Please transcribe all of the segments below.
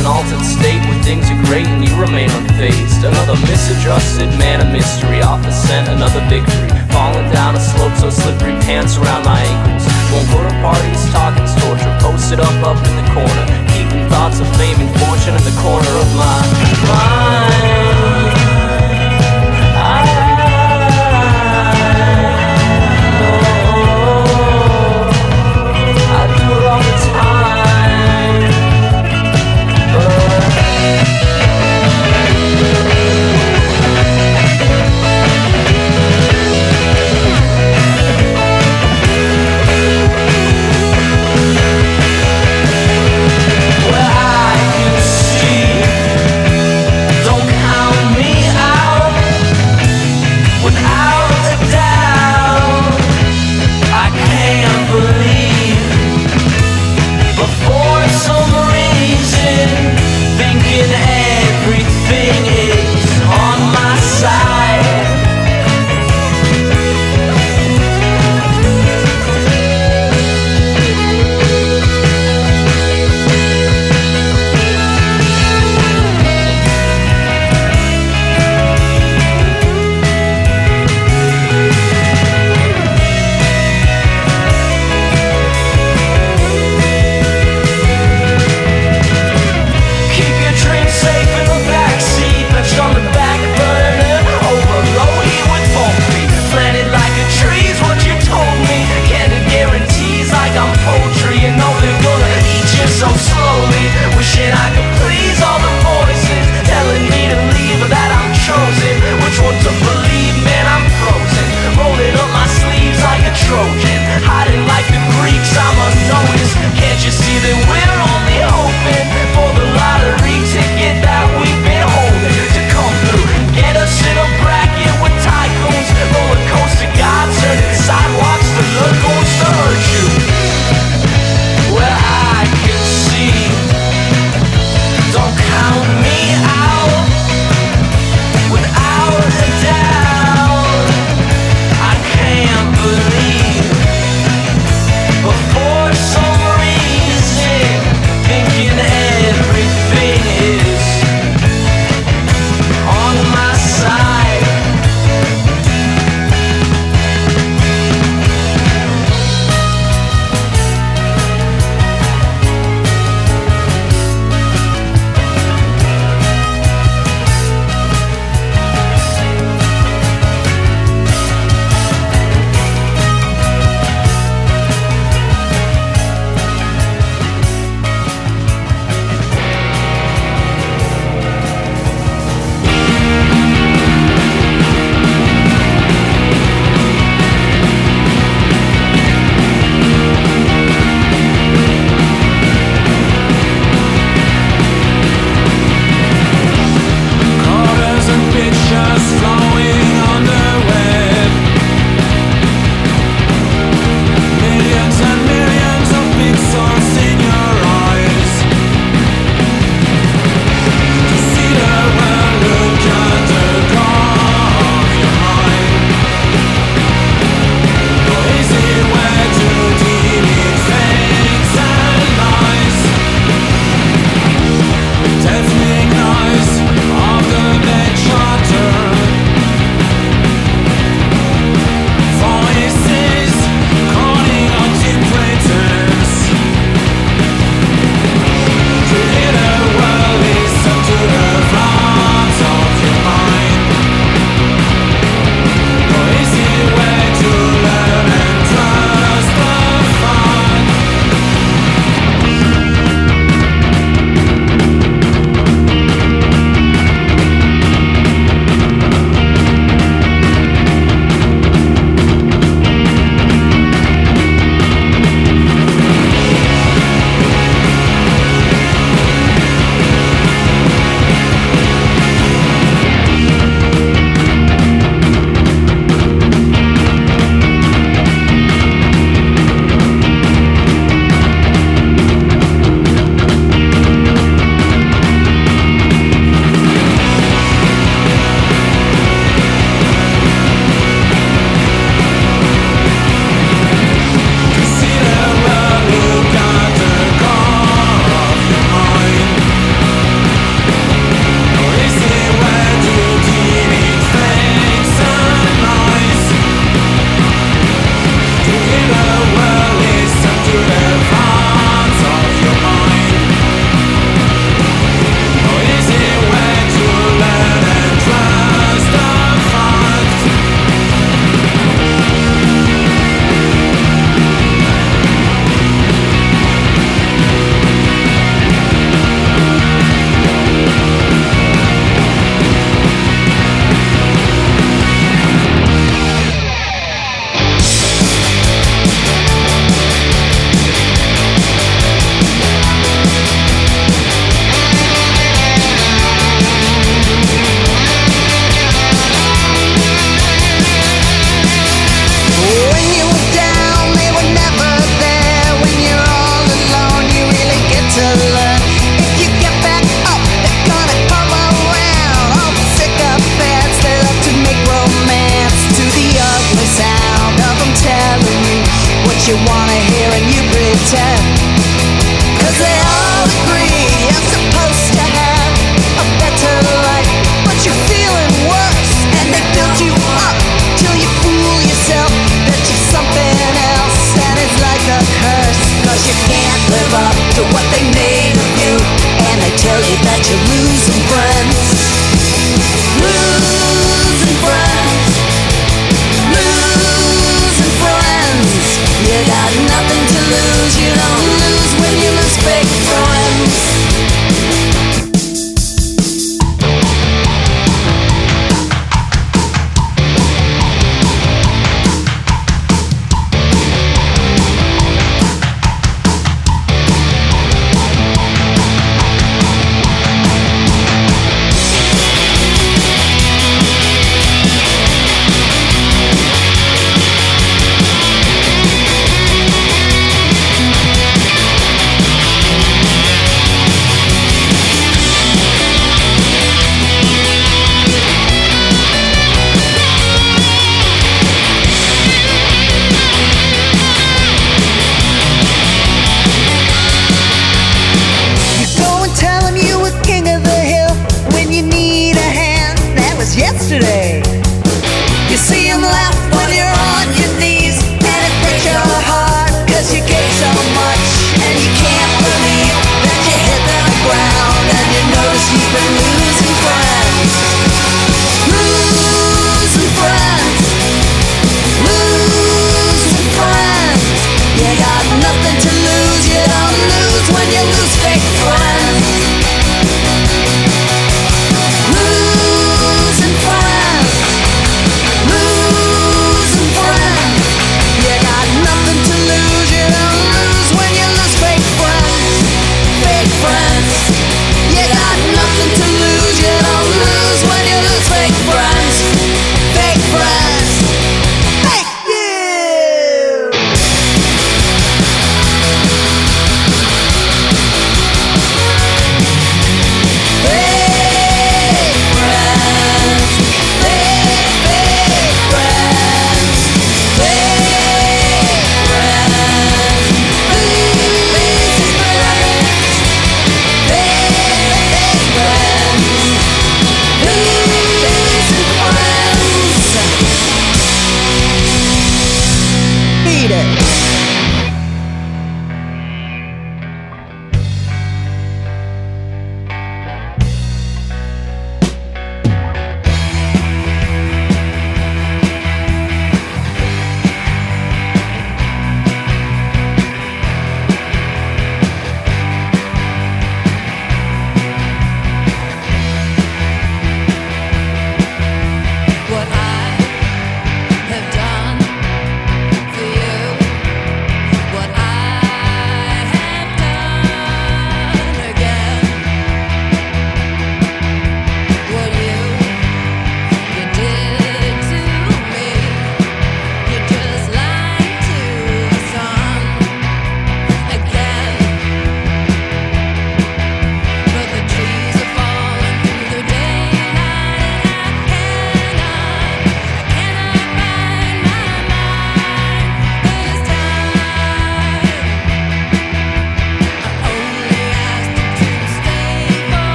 an altered state where things are great and you remain unfazed. Another misadjusted man of mystery, off the scent, another victory. Falling down a slope so slippery, pants around my ankles. Won't go to parties, talking's torture. Posted up, up in the corner, keeping thoughts of fame and fortune in the corner of my mind.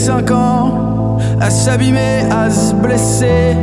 cinq ans à s'abîmer, à se blesser.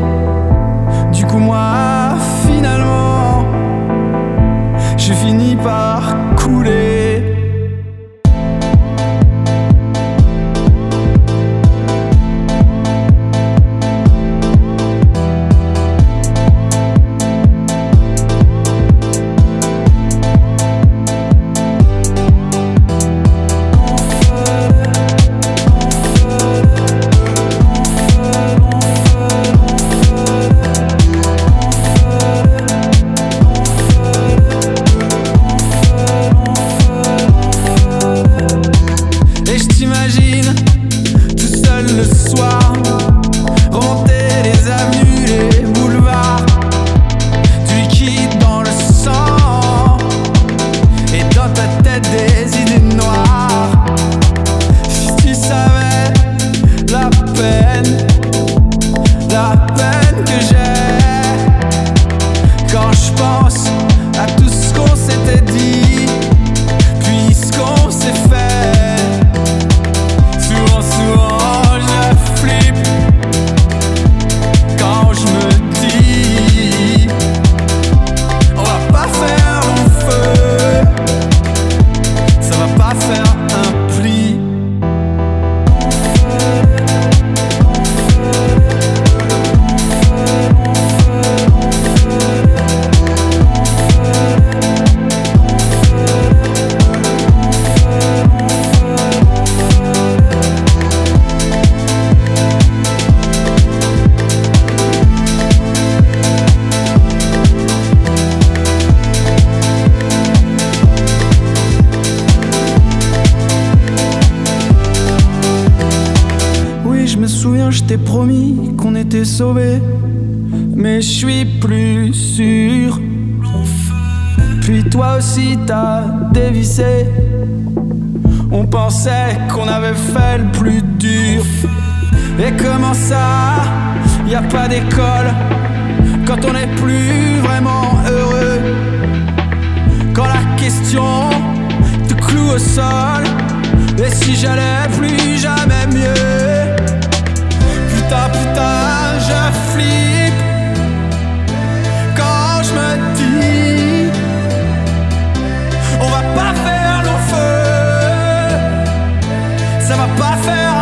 pas faire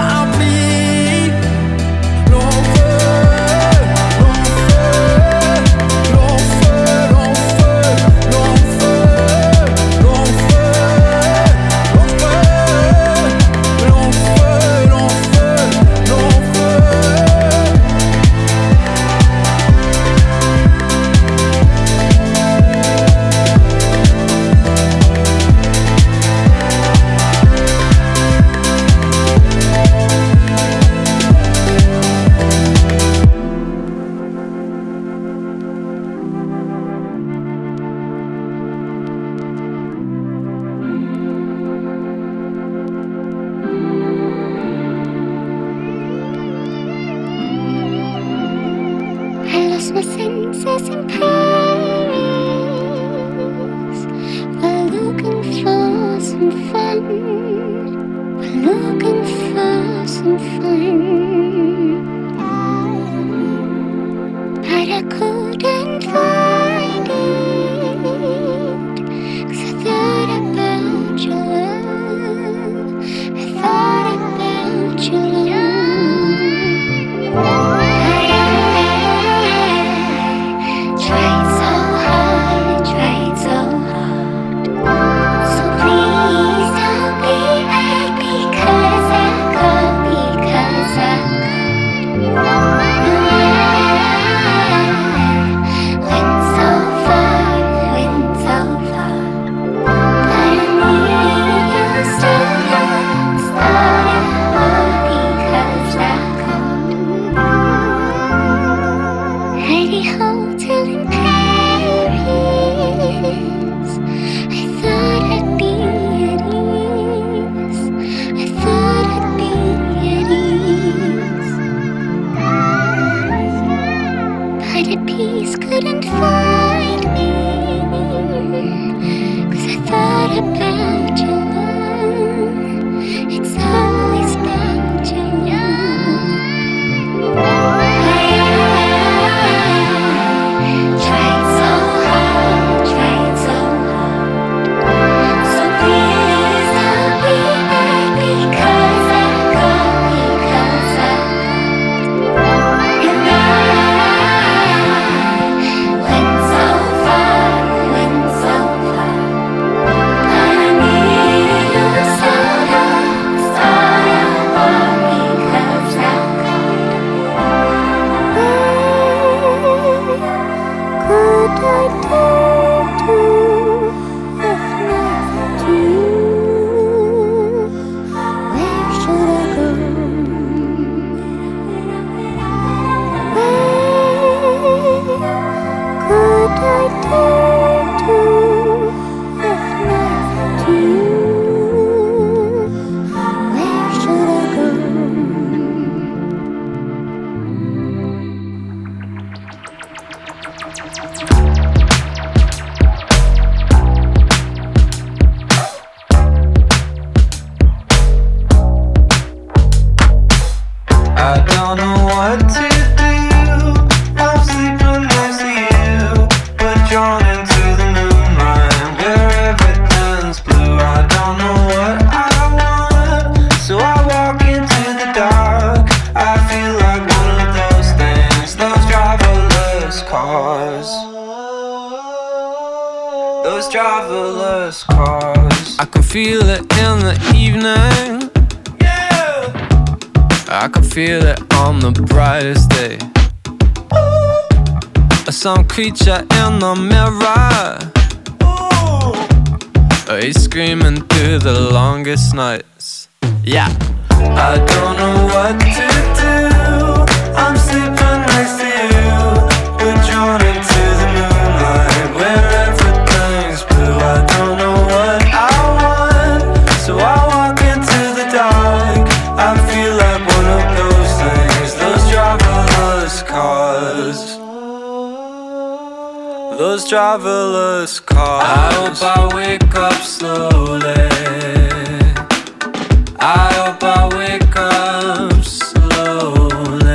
Driverless cars. I can feel it in the evening. Yeah. I can feel it on the brightest day. Ooh. Some creature in the mirror. Ooh. He's screaming through the longest nights. Yeah. I don't know what to do. Those driverless cars. I hope I wake up slowly. I hope I wake up slowly.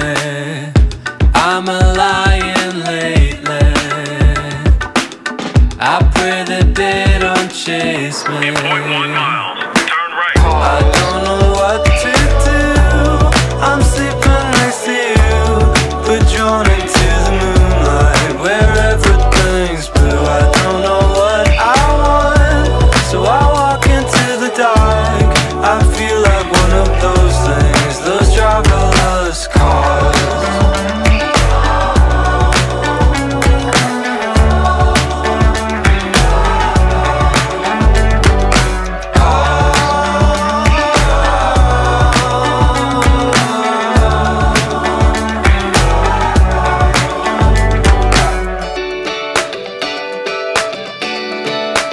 I'm a lying lately. I pray that they don't chase me.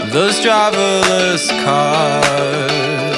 Those driverless cars.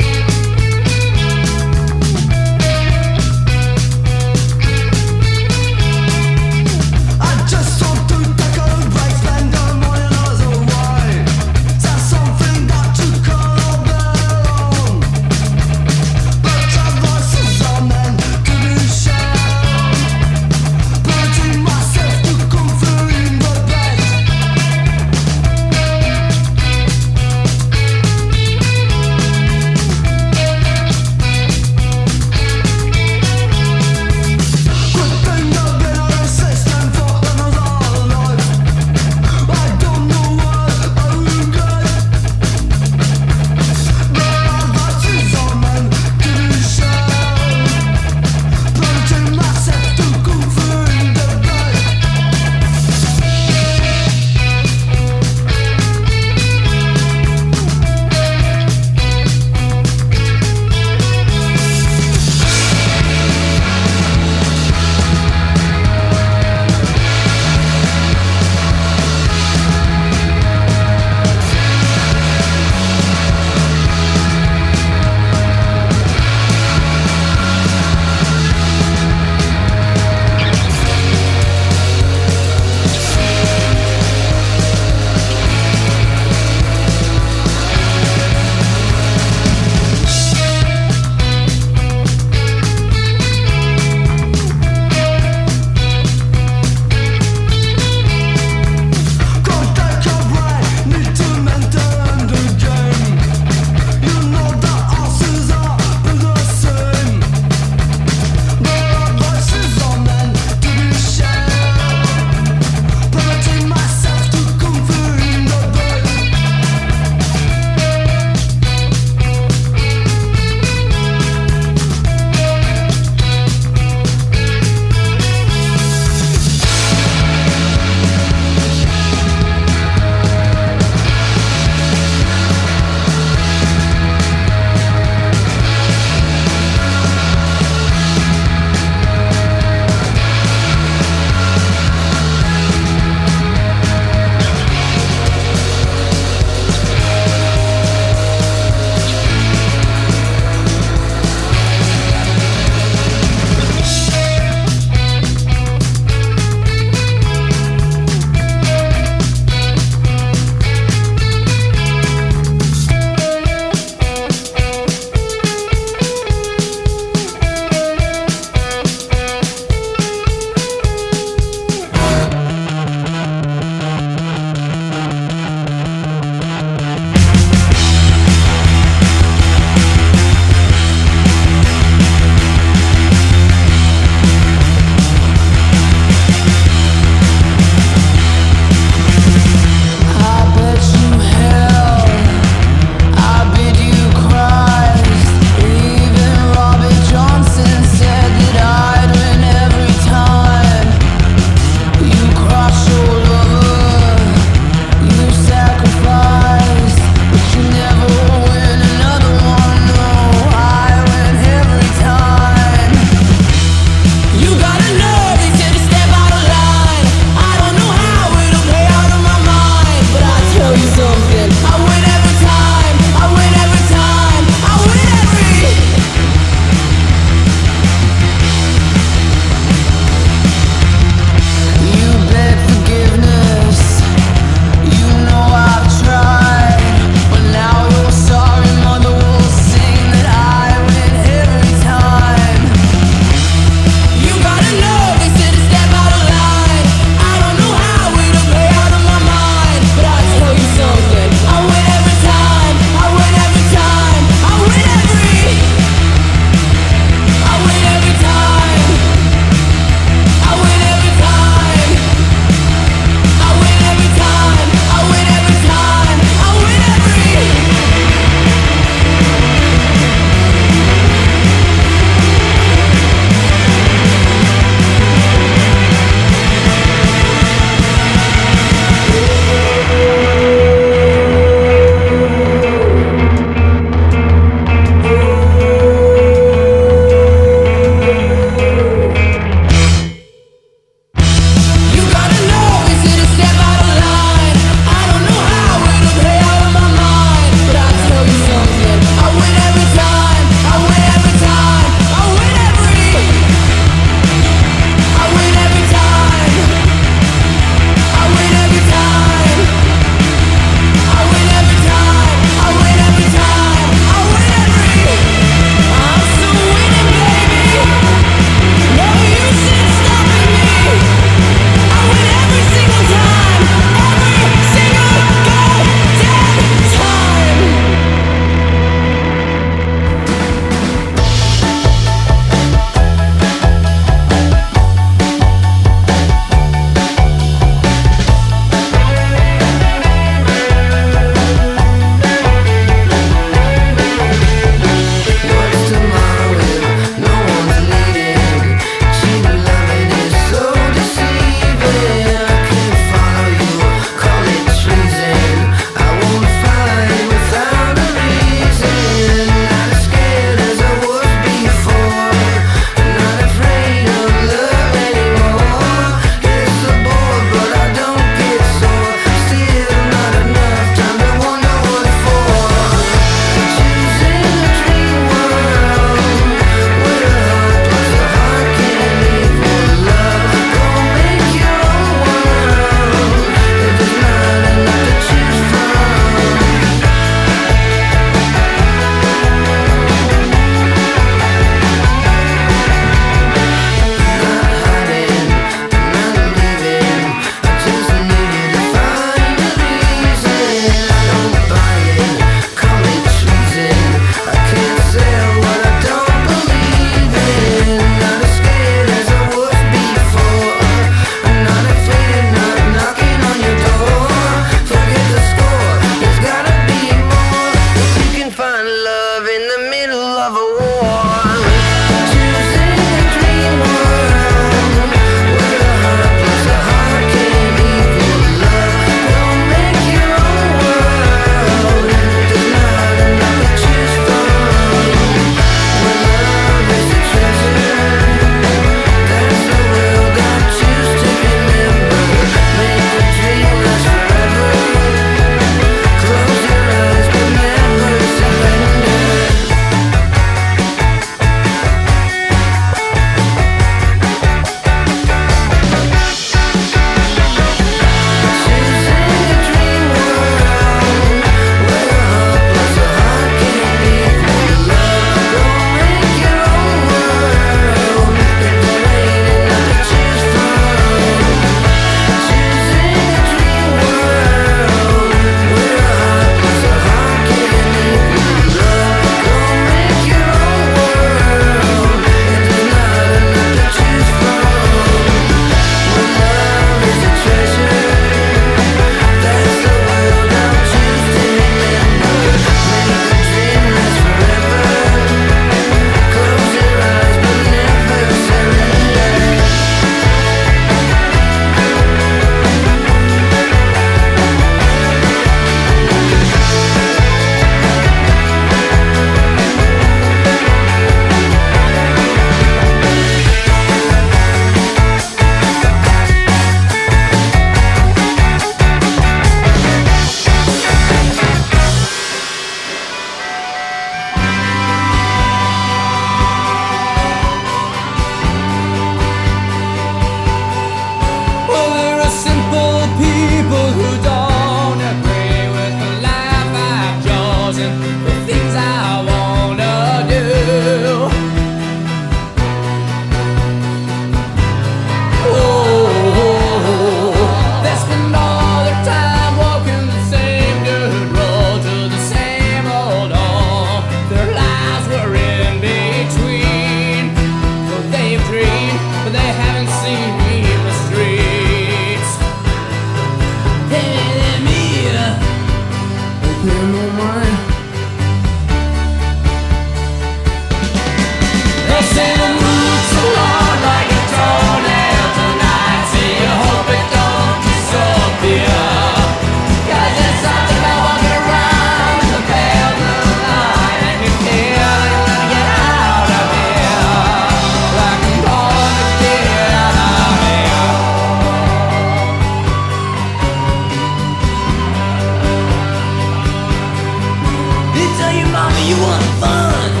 You want fun,